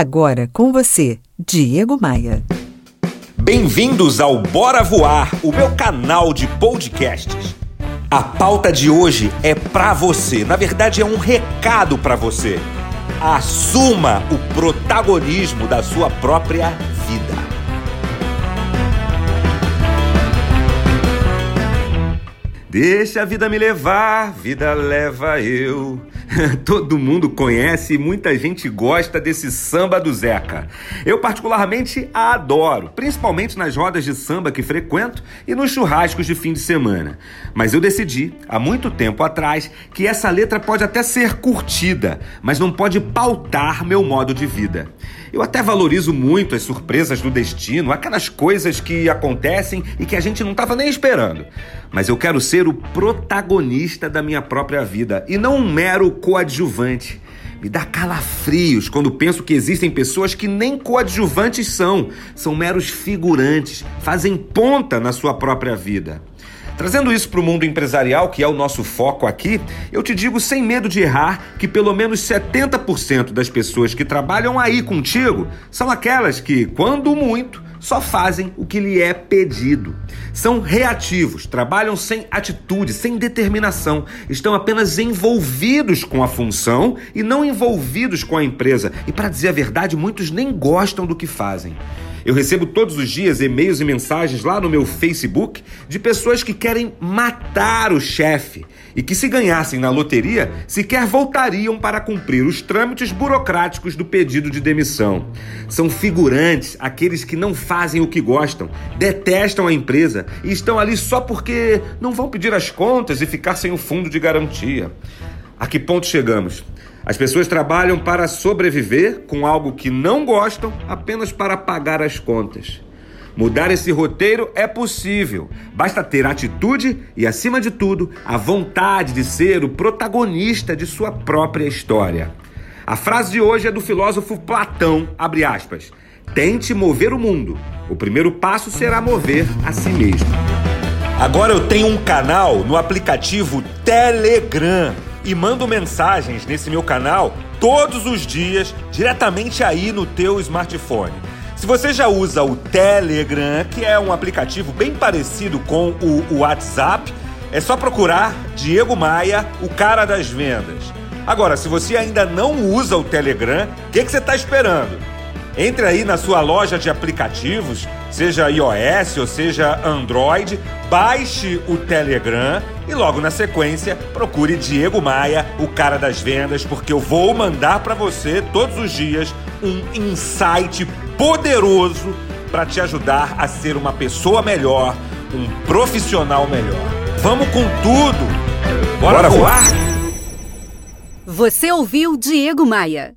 Agora com você, Diego Maia. Bem-vindos ao Bora Voar, o meu canal de podcasts. A pauta de hoje é para você, na verdade é um recado para você. Assuma o protagonismo da sua própria vida. Deixa a vida me levar, vida leva eu. Todo mundo conhece e muita gente gosta desse samba do Zeca. Eu, particularmente, a adoro, principalmente nas rodas de samba que frequento e nos churrascos de fim de semana. Mas eu decidi, há muito tempo atrás, que essa letra pode até ser curtida, mas não pode pautar meu modo de vida. Eu até valorizo muito as surpresas do destino, aquelas coisas que acontecem e que a gente não estava nem esperando. Mas eu quero ser o protagonista da minha própria vida e não um mero coadjuvante. Me dá calafrios quando penso que existem pessoas que nem coadjuvantes são, são meros figurantes, fazem ponta na sua própria vida. Trazendo isso para o mundo empresarial, que é o nosso foco aqui, eu te digo sem medo de errar que pelo menos 70% das pessoas que trabalham aí contigo são aquelas que, quando muito, só fazem o que lhe é pedido. São reativos, trabalham sem atitude, sem determinação, estão apenas envolvidos com a função e não envolvidos com a empresa. E para dizer a verdade, muitos nem gostam do que fazem. Eu recebo todos os dias e-mails e mensagens lá no meu Facebook de pessoas que querem matar o chefe e que, se ganhassem na loteria, sequer voltariam para cumprir os trâmites burocráticos do pedido de demissão. São figurantes, aqueles que não fazem o que gostam, detestam a empresa e estão ali só porque não vão pedir as contas e ficar sem o fundo de garantia. A que ponto chegamos? As pessoas trabalham para sobreviver com algo que não gostam apenas para pagar as contas. Mudar esse roteiro é possível. Basta ter atitude e, acima de tudo, a vontade de ser o protagonista de sua própria história. A frase de hoje é do filósofo Platão, abre aspas. Tente mover o mundo. O primeiro passo será mover a si mesmo. Agora eu tenho um canal no aplicativo Telegram e mando mensagens nesse meu canal todos os dias, diretamente aí no teu smartphone. Se você já usa o Telegram, que é um aplicativo bem parecido com o WhatsApp, é só procurar Diego Maia, o cara das vendas. Agora, se você ainda não usa o Telegram, o que, que você está esperando? Entre aí na sua loja de aplicativos, seja iOS ou seja Android, baixe o Telegram e logo na sequência procure Diego Maia, o cara das vendas, porque eu vou mandar para você todos os dias um insight poderoso para te ajudar a ser uma pessoa melhor, um profissional melhor. Vamos com tudo! Bora, Bora voar? Você ouviu Diego Maia.